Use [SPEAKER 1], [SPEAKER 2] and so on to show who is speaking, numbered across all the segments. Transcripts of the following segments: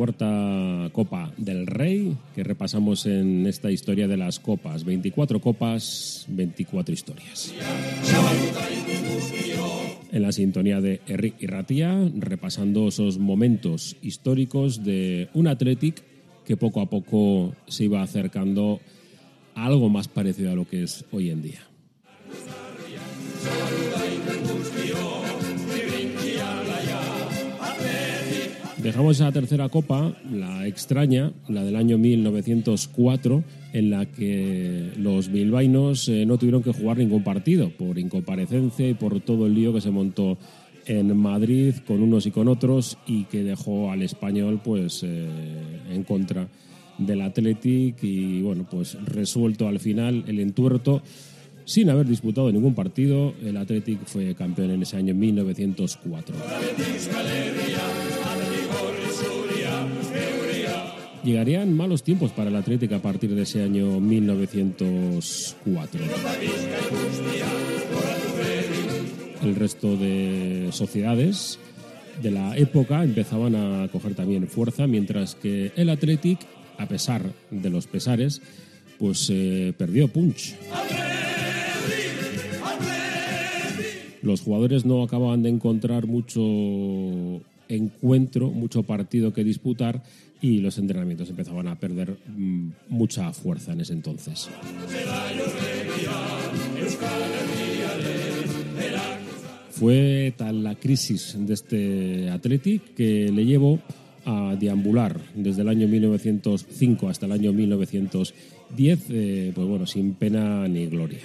[SPEAKER 1] Cuarta, Copa del Rey que repasamos en esta historia de las copas. 24 copas, 24 historias. En la sintonía de Eric y Ratia, repasando esos momentos históricos de un Athletic que poco a poco se iba acercando a algo más parecido a lo que es hoy en día. Dejamos esa tercera copa, la extraña, la del año 1904, en la que los bilbainos eh, no tuvieron que jugar ningún partido por incomparecencia y por todo el lío que se montó en Madrid con unos y con otros y que dejó al español pues eh, en contra del Athletic y bueno pues resuelto al final el entuerto sin haber disputado ningún partido. El Athletic fue campeón en ese año 1904 Llegarían malos tiempos para el Atlético a partir de ese año 1904. El resto de sociedades de la época empezaban a coger también fuerza, mientras que el Athletic, a pesar de los pesares, pues eh, perdió punch. Los jugadores no acababan de encontrar mucho encuentro, mucho partido que disputar y los entrenamientos empezaban a perder mm, mucha fuerza en ese entonces. Fue tal la crisis de este Athletic que le llevó a deambular desde el año 1905 hasta el año 1910, eh, pues bueno, sin pena ni gloria.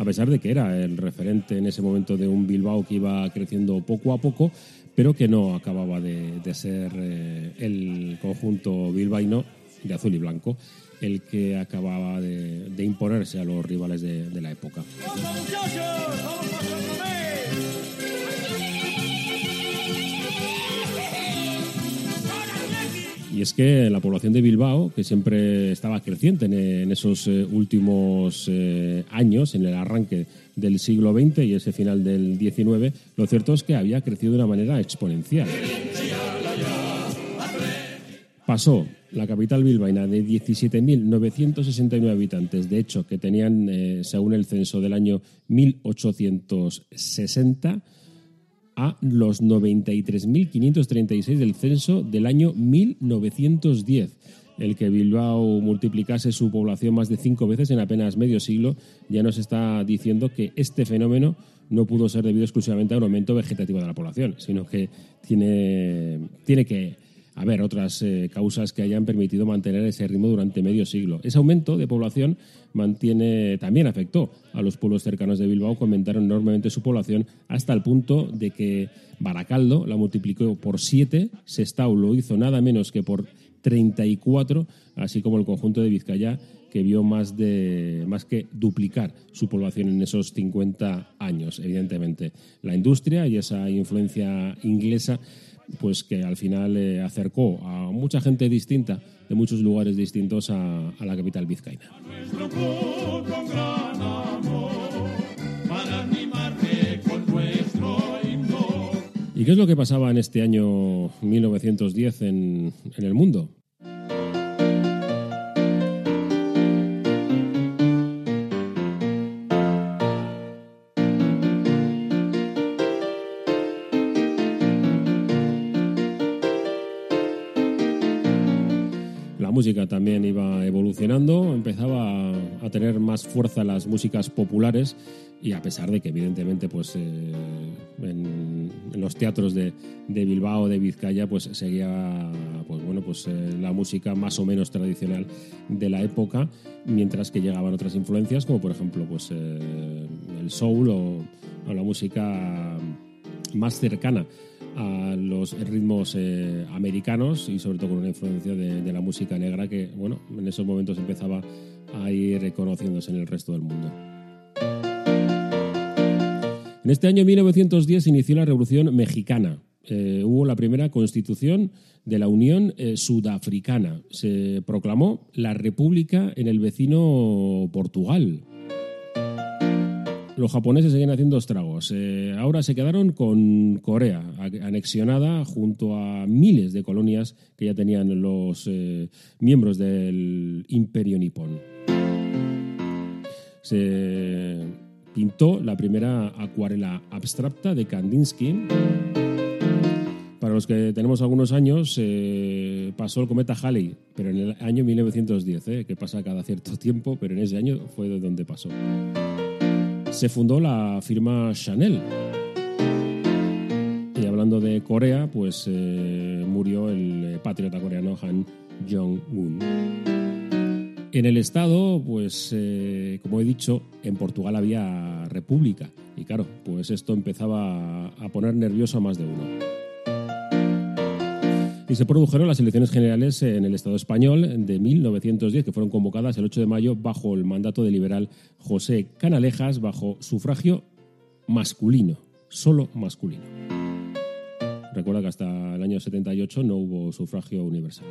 [SPEAKER 1] A pesar de que era el referente en ese momento de un Bilbao que iba creciendo poco a poco, pero que no acababa de, ser eh, el conjunto bilbaíno de azul y blanco el que acababa de, imponerse a los rivales de la época. Y es que la población de Bilbao, que siempre estaba creciente en, esos eh, últimos eh, años, en el arranque del siglo XX y ese final del XIX, lo cierto es que había crecido de una manera exponencial. Pasó la capital bilbaína de 17.969 habitantes, de hecho, que tenían, eh, según el censo del año 1860, a los 93.536 del censo del año 1910. El que Bilbao multiplicase su población más de cinco veces en apenas medio siglo ya nos está diciendo que este fenómeno no pudo ser debido exclusivamente a un aumento vegetativo de la población, sino que tiene, tiene que haber otras eh, causas que hayan permitido mantener ese ritmo durante medio siglo. Ese aumento de población mantiene, también afectó a los pueblos cercanos de Bilbao, que aumentaron enormemente su población hasta el punto de que Baracaldo la multiplicó por siete, Sestao lo hizo nada menos que por 34, así como el conjunto de Vizcaya, que vio más, de, más que duplicar su población en esos 50 años. Evidentemente, la industria y esa influencia inglesa pues que al final eh, acercó a mucha gente distinta de muchos lugares distintos a, la capital vizcaína. ¿Y qué es lo que pasaba en este año 1910 en el mundo? Música también iba evolucionando, empezaba a tener más fuerza las músicas populares y a pesar de que evidentemente pues eh, en, los teatros de, Bilbao, de Vizcaya, pues seguía pues bueno pues eh, la música más o menos tradicional de la época, mientras que llegaban otras influencias como por ejemplo pues eh, el soul o la música más cercana a los ritmos eh, americanos y sobre todo con una influencia de, la música negra que, bueno, en esos momentos empezaba a ir reconociéndose en el resto del mundo. En este año 1910 se inició la Revolución Mexicana. Eh, hubo la primera constitución de la Unión eh, Sudafricana. Se proclamó la República en el vecino Portugal los japoneses seguían haciendo estragos. Eh, ahora se quedaron con Corea, anexionada junto a miles de colonias que ya tenían los eh, miembros del imperio nipón. Se pintó la primera acuarela abstracta de Kandinsky. Para los que tenemos algunos años, eh, pasó el cometa Halley, pero en el año 1910, que pasa cada cierto tiempo, pero en ese año fue de donde pasó se fundó la firma Chanel. Y hablando de Corea, pues eh, murió el eh, patriota coreano Han Jong-un. En el Estado, pues eh, como he dicho, en Portugal había república. Y claro, pues esto empezaba a poner nervioso a más de uno y se produjeron las elecciones generales en el Estado español de 1910, que fueron convocadas el 8 de mayo bajo el mandato del liberal José Canalejas, bajo sufragio masculino, solo masculino. Recuerda que hasta el año 78 no hubo sufragio universal.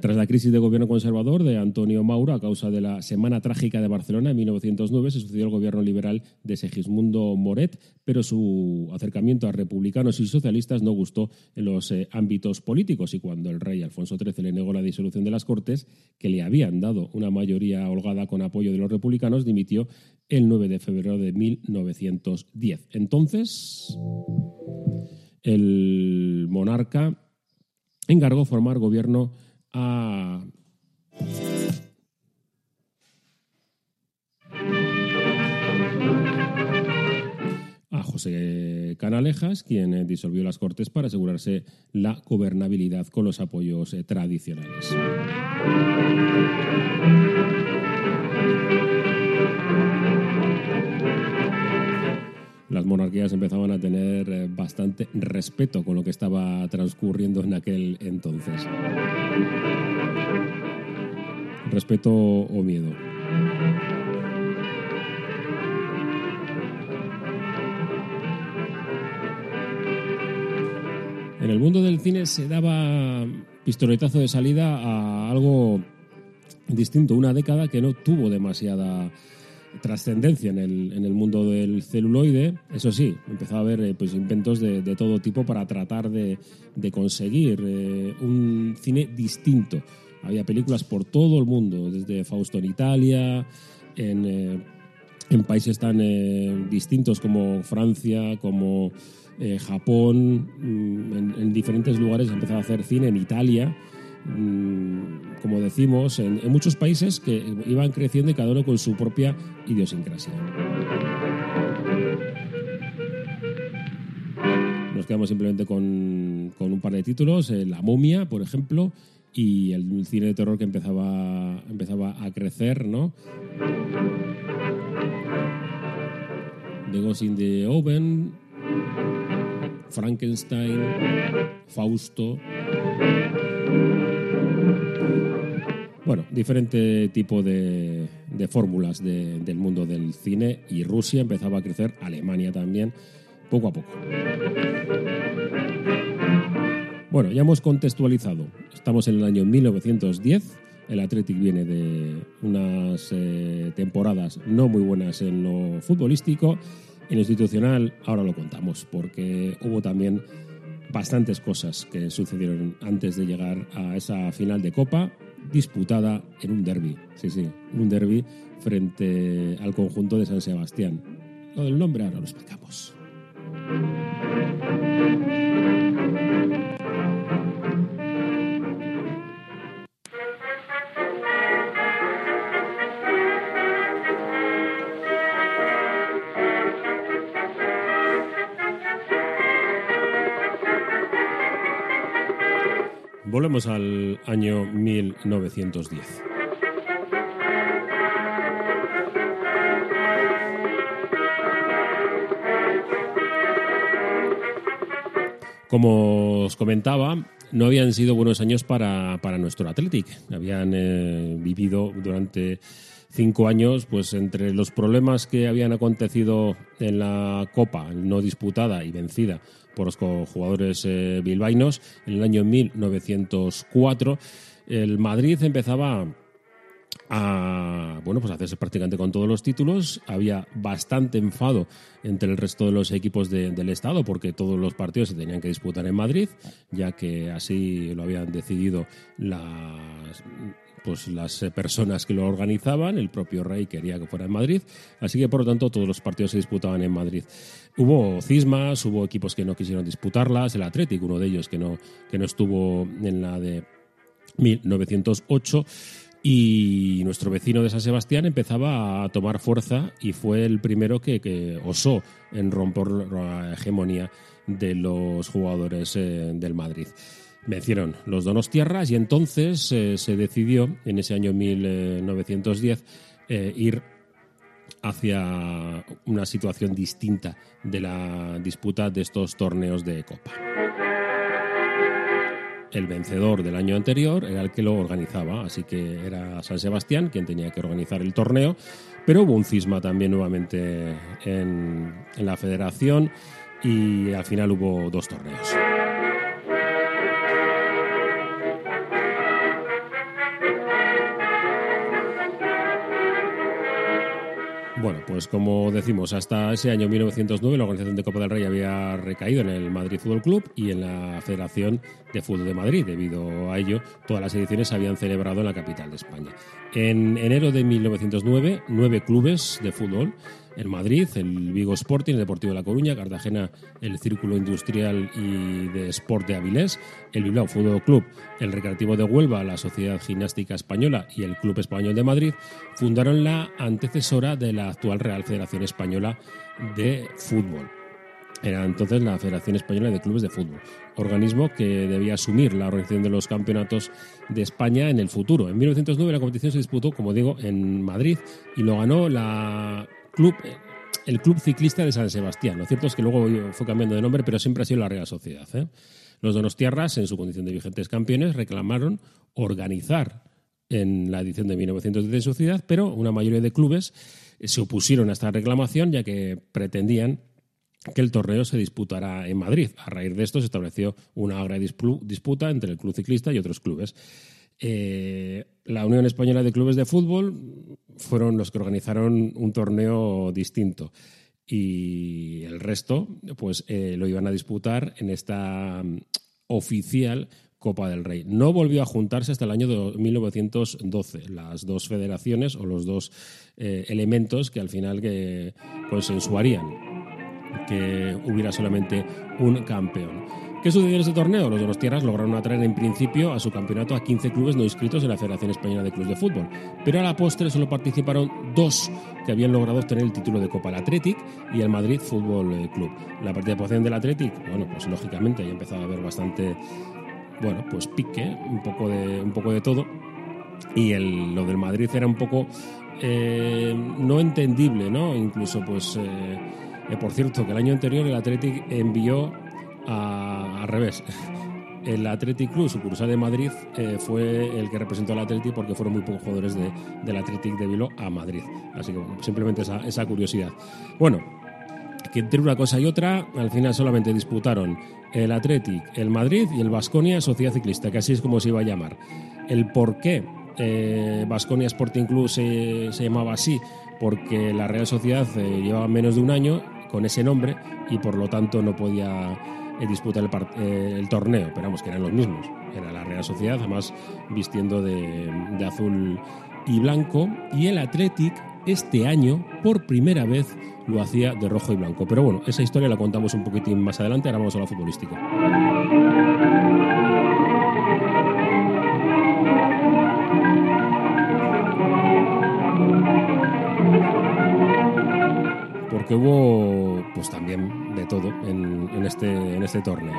[SPEAKER 1] Tras la crisis de gobierno conservador de Antonio Mauro a causa de la Semana Trágica de Barcelona en 1909 se sucedió el gobierno liberal de Segismundo Moret, pero su acercamiento a republicanos y socialistas no gustó en los eh, ámbitos políticos y cuando el rey Alfonso XIII le negó la disolución de las Cortes, que le habían dado una mayoría holgada con apoyo de los republicanos, dimitió el 9 de febrero de 1910. Entonces, el monarca encargó formar gobierno a a José Canalejas, quien disolvió las Cortes para asegurarse la gobernabilidad con los apoyos eh, tradicionales. Empezaban a tener eh, bastante respeto con lo que estaba transcurriendo en aquel entonces. Respeto o miedo. En el mundo del cine se daba pistoletazo de salida a algo distinto, una década que no tuvo demasiada trascendencia en el, en el, mundo del celuloide. Eso sí, empezó a haber eh, pues, inventos de, todo tipo para tratar de, conseguir eh, un cine distinto. Había películas por todo el mundo, desde Fausto en Italia, en, eh, en países tan distintos como Francia, como Japón, mm, en, en, diferentes lugares empezó a hacer cine en Italia como decimos, en, muchos países que iban creciendo y cada uno con su propia idiosincrasia. Nos quedamos simplemente con, un par de títulos, eh, La momia, por ejemplo, y el cine de terror que empezaba, empezaba a crecer, ¿no? The Ghost in the Oven, Frankenstein, Fausto. Bueno, diferente tipo de, fórmulas del mundo del cine y Rusia empezaba a crecer, Alemania también, poco a poco. Bueno, ya hemos contextualizado. Estamos en el año 1910. El Athletic viene de unas eh, temporadas no muy buenas en lo futbolístico. En lo institucional, ahora lo contamos, porque hubo también bastantes cosas que sucedieron antes de llegar a esa final de Copa disputada en un derby. Sí, sí, un derby frente al conjunto de San Sebastián. Lo del nombre ahora lo explicamos. Al año 1910. Como os comentaba, no habían sido buenos años para, nuestro Athletic. Habían eh, vivido durante cinco años, pues entre los problemas que habían acontecido en la Copa, no disputada y vencida por los jugadores eh, bilbaínos, en el año 1904, el Madrid empezaba a bueno pues hacerse prácticamente con todos los títulos. Había bastante enfado entre el resto de los equipos del estado porque todos los partidos se tenían que disputar en Madrid ya que así lo habían decidido las pues las personas que lo organizaban, el propio rey quería que fuera en Madrid, así que por lo tanto todos los partidos se disputaban en Madrid. Hubo cismas, hubo equipos que no quisieron disputarlas, el Atlético, uno de ellos que no, que no estuvo en la de 1908 y nuestro vecino de San Sebastián empezaba a tomar fuerza y fue el primero que, osó en romper la hegemonía de los jugadores eh, del Madrid. Vencieron los Donostierras y entonces eh, se decidió en ese año 1910 eh, ir hacia una situación distinta de la disputa de estos torneos de Copa el vencedor del año anterior era el que lo organizaba, así que era San Sebastián quien tenía que organizar el torneo, pero hubo un cisma también nuevamente en, en la federación y al final hubo dos torneos. Bueno, pues como decimos, hasta ese año 1909 la organización de Copa del Rey había recaído en el Madrid Fútbol Club y en la Federación de Fútbol de Madrid. Debido a ello, todas las ediciones se habían celebrado en la capital de España. En enero de 1909, nueve clubes de fútbol en Madrid, el Vigo Sporting, el Deportivo de La Coruña, Cartagena, el Círculo Industrial y de Sport de Avilés, el Bilbao Fútbol Club, el Recreativo de Huelva, la Sociedad Gimnástica Española y el Club Español de Madrid fundaron la antecesora de la actual Real Federación Española de Fútbol. Era entonces la Federación Española de Clubes de Fútbol, organismo que debía asumir la organización de los campeonatos de España en el futuro. En 1909 la competición se disputó, como digo, en Madrid y lo ganó la club, el Club Ciclista de San Sebastián. Lo cierto es que luego fue cambiando de nombre, pero siempre ha sido la Real Sociedad. ¿eh? Los Donostiarras, en su condición de vigentes campeones, reclamaron organizar en la edición de 1910 de su ciudad, pero una mayoría de clubes se opusieron a esta reclamación, ya que pretendían que el torneo se disputara en Madrid. A raíz de esto se estableció una gran disputa entre el club ciclista y otros clubes. Eh, la Unión Española de Clubes de Fútbol fueron los que organizaron un torneo distinto y el resto pues eh, lo iban a disputar en esta mm, oficial Copa del Rey. No volvió a juntarse hasta el año 1912 las dos federaciones o los dos eh, elementos que al final que consensuarían que hubiera solamente un campeón. ¿Qué sucedió en ese torneo? Los de los Tierras lograron atraer en principio a su campeonato a 15 clubes no inscritos en la Federación Española de Clubes de Fútbol, pero a la postre solo participaron dos que habían logrado obtener el título de Copa, el Athletic y el Madrid Fútbol eh, Club. La participación del Athletic, bueno, pues lógicamente ya empezaba a haber bastante, bueno, pues pique, un poco de, un poco de todo, y el, lo del Madrid era un poco eh, no entendible, ¿no? Incluso, pues, eh, por cierto, que el año anterior el Athletic envió al revés. El Athletic Club, sucursal de Madrid, eh, fue el que representó al Athletic porque fueron muy pocos jugadores de, del Athletic de Bilbao a Madrid. Así que simplemente esa, esa curiosidad. Bueno, que entre una cosa y otra, al final solamente disputaron el Athletic, el Madrid y el Vasconia Sociedad Ciclista, que así es como se iba a llamar. El por qué Vasconia eh, Sporting Club se, se, llamaba así, porque la Real Sociedad eh, llevaba menos de un año con ese nombre y por lo tanto no podía disputa el, eh, el, torneo, pero vamos, que eran los mismos. Era la Real Sociedad, además vistiendo de, de azul y blanco, y el Athletic este año, por primera vez, lo hacía de rojo y blanco. Pero bueno, esa historia la contamos un poquitín más adelante, ahora vamos a la futbolística. porque hubo pues también de todo en, este, en este torneo.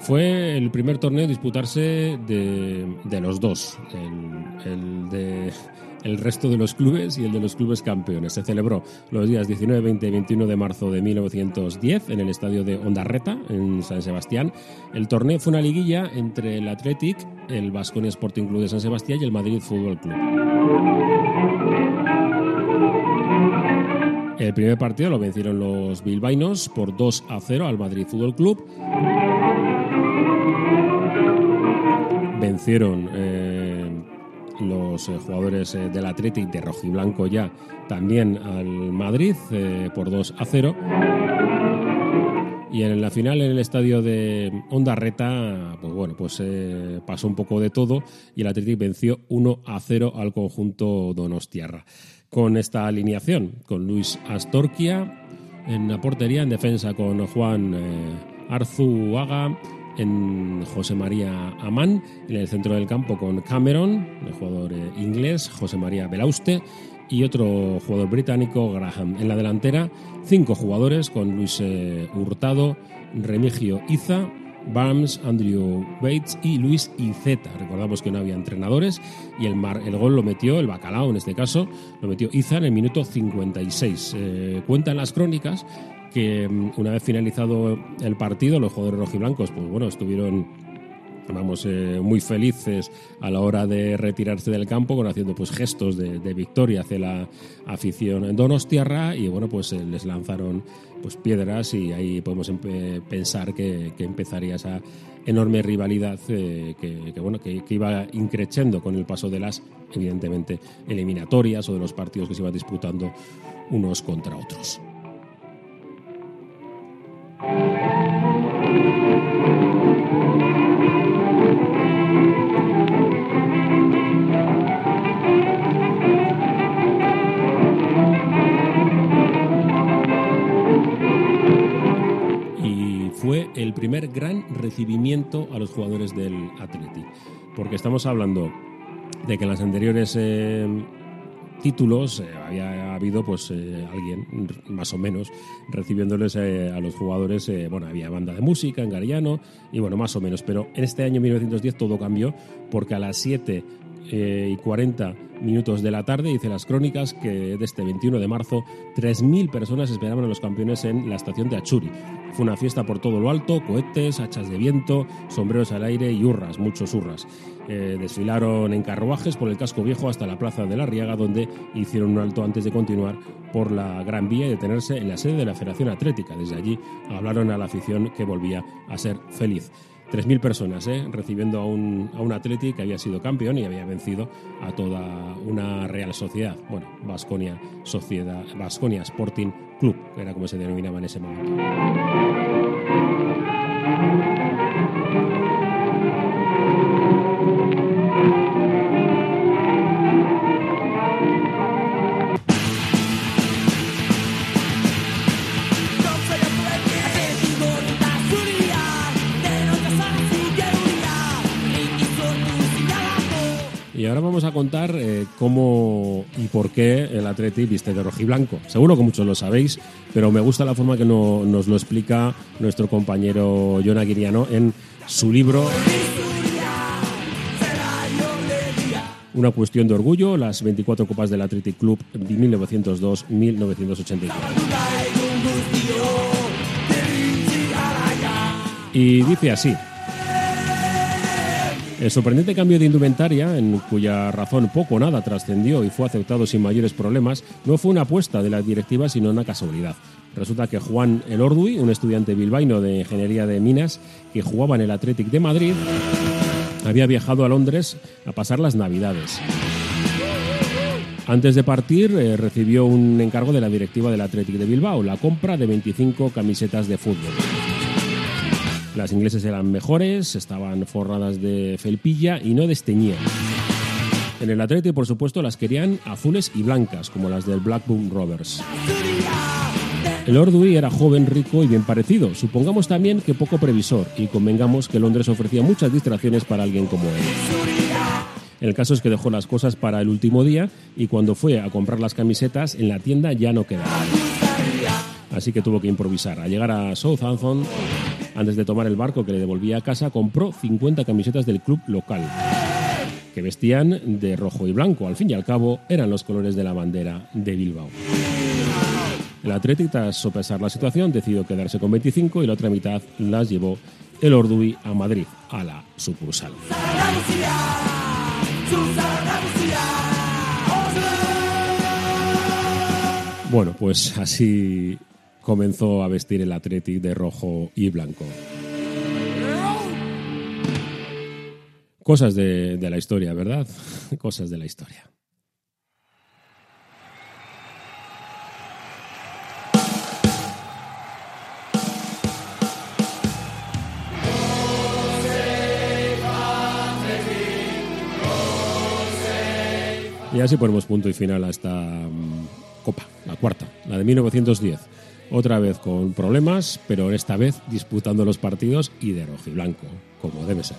[SPEAKER 1] Fue el primer torneo disputarse de, de los dos, el, el de el resto de los clubes y el de los clubes campeones. Se celebró los días 19, 20 y 21 de marzo de 1910 en el estadio de Ondarreta, en San Sebastián. El torneo fue una liguilla entre el Athletic, el Vasconia Sporting Club de San Sebastián y el Madrid Fútbol Club. El primer partido lo vencieron los bilbaínos por 2 a 0 al Madrid Fútbol Club. Vencieron eh, los eh, jugadores eh, del Athletic de rojiblanco ya también al Madrid por 2 a 0. Y en la final, en el estadio de Reta, pues bueno, pues pasó un poco de todo y el Athletic venció 1 a 0 al conjunto Donostiarra con esta alineación, con Luis Astorquia en la portería, en defensa con Juan eh, Arzuaga, en José María Amán, en el centro del campo con Cameron, el jugador eh, inglés, José María Belauste y otro jugador británico, Graham. En la delantera, cinco jugadores con Luis eh, Hurtado, Remigio Iza, Barnes, Andrew Bates y Luis Izeta. Recordamos que no había entrenadores y el, mar, el gol lo metió, el bacalao en este caso, lo metió Iza en el minuto 56. Eh, cuentan las crónicas que mm, una vez finalizado el partido, los jugadores rojiblancos, pues bueno, estuvieron vamos, eh, muy felices a la hora de retirarse del campo, con haciendo pues gestos de, victoria hacia la afición en Donostiarra y bueno, pues eh, les lanzaron pues piedras y ahí podemos pensar que, empezaría esa enorme rivalidad eh, que, bueno, que, iba increciendo con el paso de las, evidentemente, eliminatorias o de los partidos que se iban disputando unos contra otros. El primer gran recibimiento a los jugadores del Atleti. Porque estamos hablando de que las anteriores eh, títulos eh, había habido pues eh, alguien más o menos recibiéndoles a los jugadores bueno había banda de música en Gariano y bueno más o menos pero en este año 1910 todo cambió porque a las 7 y 40 minutos de la tarde, dice las crónicas que de este 21 de marzo 3.000 personas esperaban a los campeones en la estación de Achuri. Fue una fiesta por todo lo alto, cohetes, hachas de viento, sombreros al aire y hurras, muchos hurras. Eh, desfilaron en carruajes por el casco viejo hasta la plaza de la Riaga, donde hicieron un alto antes de continuar por la Gran Vía y detenerse en la sede de la Federación Atlética. Desde allí hablaron a la afición que volvía a ser feliz. 3.000 personas ¿eh? recibiendo a un, a un Atleti que había sido campeón y había vencido a toda una Real Sociedad. Bueno, Vasconia Sociedad, Vasconia Sporting Club, era como se denominaba en ese momento. Cómo y por qué el Atleti viste de rojiblanco. Seguro que muchos lo sabéis, pero me gusta la forma que nos lo explica nuestro compañero John Aguiriano en su libro Una cuestión de orgullo, las 24 copas del Athletic Club 1902-1984. Y dice así, el sorprendente cambio de indumentaria, en cuya razón poco o nada trascendió y fue aceptado sin mayores problemas, no fue una apuesta de la directiva, sino una casualidad. Resulta que Juan Elordui, un estudiante bilbaíno de Ingeniería de Minas que jugaba en el Athletic de Madrid, había viajado a Londres a pasar las Navidades. Antes de partir, eh, recibió un encargo de la directiva del Athletic de Bilbao, la compra de 25 camisetas de fútbol. Las ingleses eran mejores, estaban forradas de felpilla y no desteñían. En el Atleti, por supuesto, las querían azules y blancas, como las del Blackburn Rovers. El Ordui era joven, rico y bien parecido. Supongamos también que poco previsor, y convengamos que Londres ofrecía muchas distracciones para alguien como él. El caso es que dejó las cosas para el último día y cuando fue a comprar las camisetas en la tienda ya no quedaban. Así que tuvo que improvisar. Al llegar a Southampton, antes de tomar el barco que le devolvía a casa, compró 50 camisetas del club local, que vestían de rojo y blanco. Al fin y al cabo, eran los colores de la bandera de Bilbao. El Atlético, tras sopesar la situación, decidió quedarse con 25 y la otra mitad las llevó el Ordui a Madrid, a la sucursal. Bueno, pues así comenzó a vestir el Athletic de rojo y blanco. Cosas de, la historia, ¿verdad? Cosas de la historia. Y así ponemos punto y final a esta mm, copa, la cuarta, la de 1910. Otra vez con problemas, pero esta vez disputando los partidos y de rojo y blanco, como debe ser.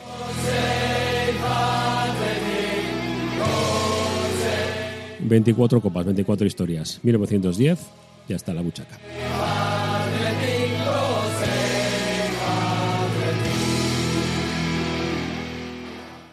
[SPEAKER 1] 24 copas, 24 historias. 1910, ya está la buchaca.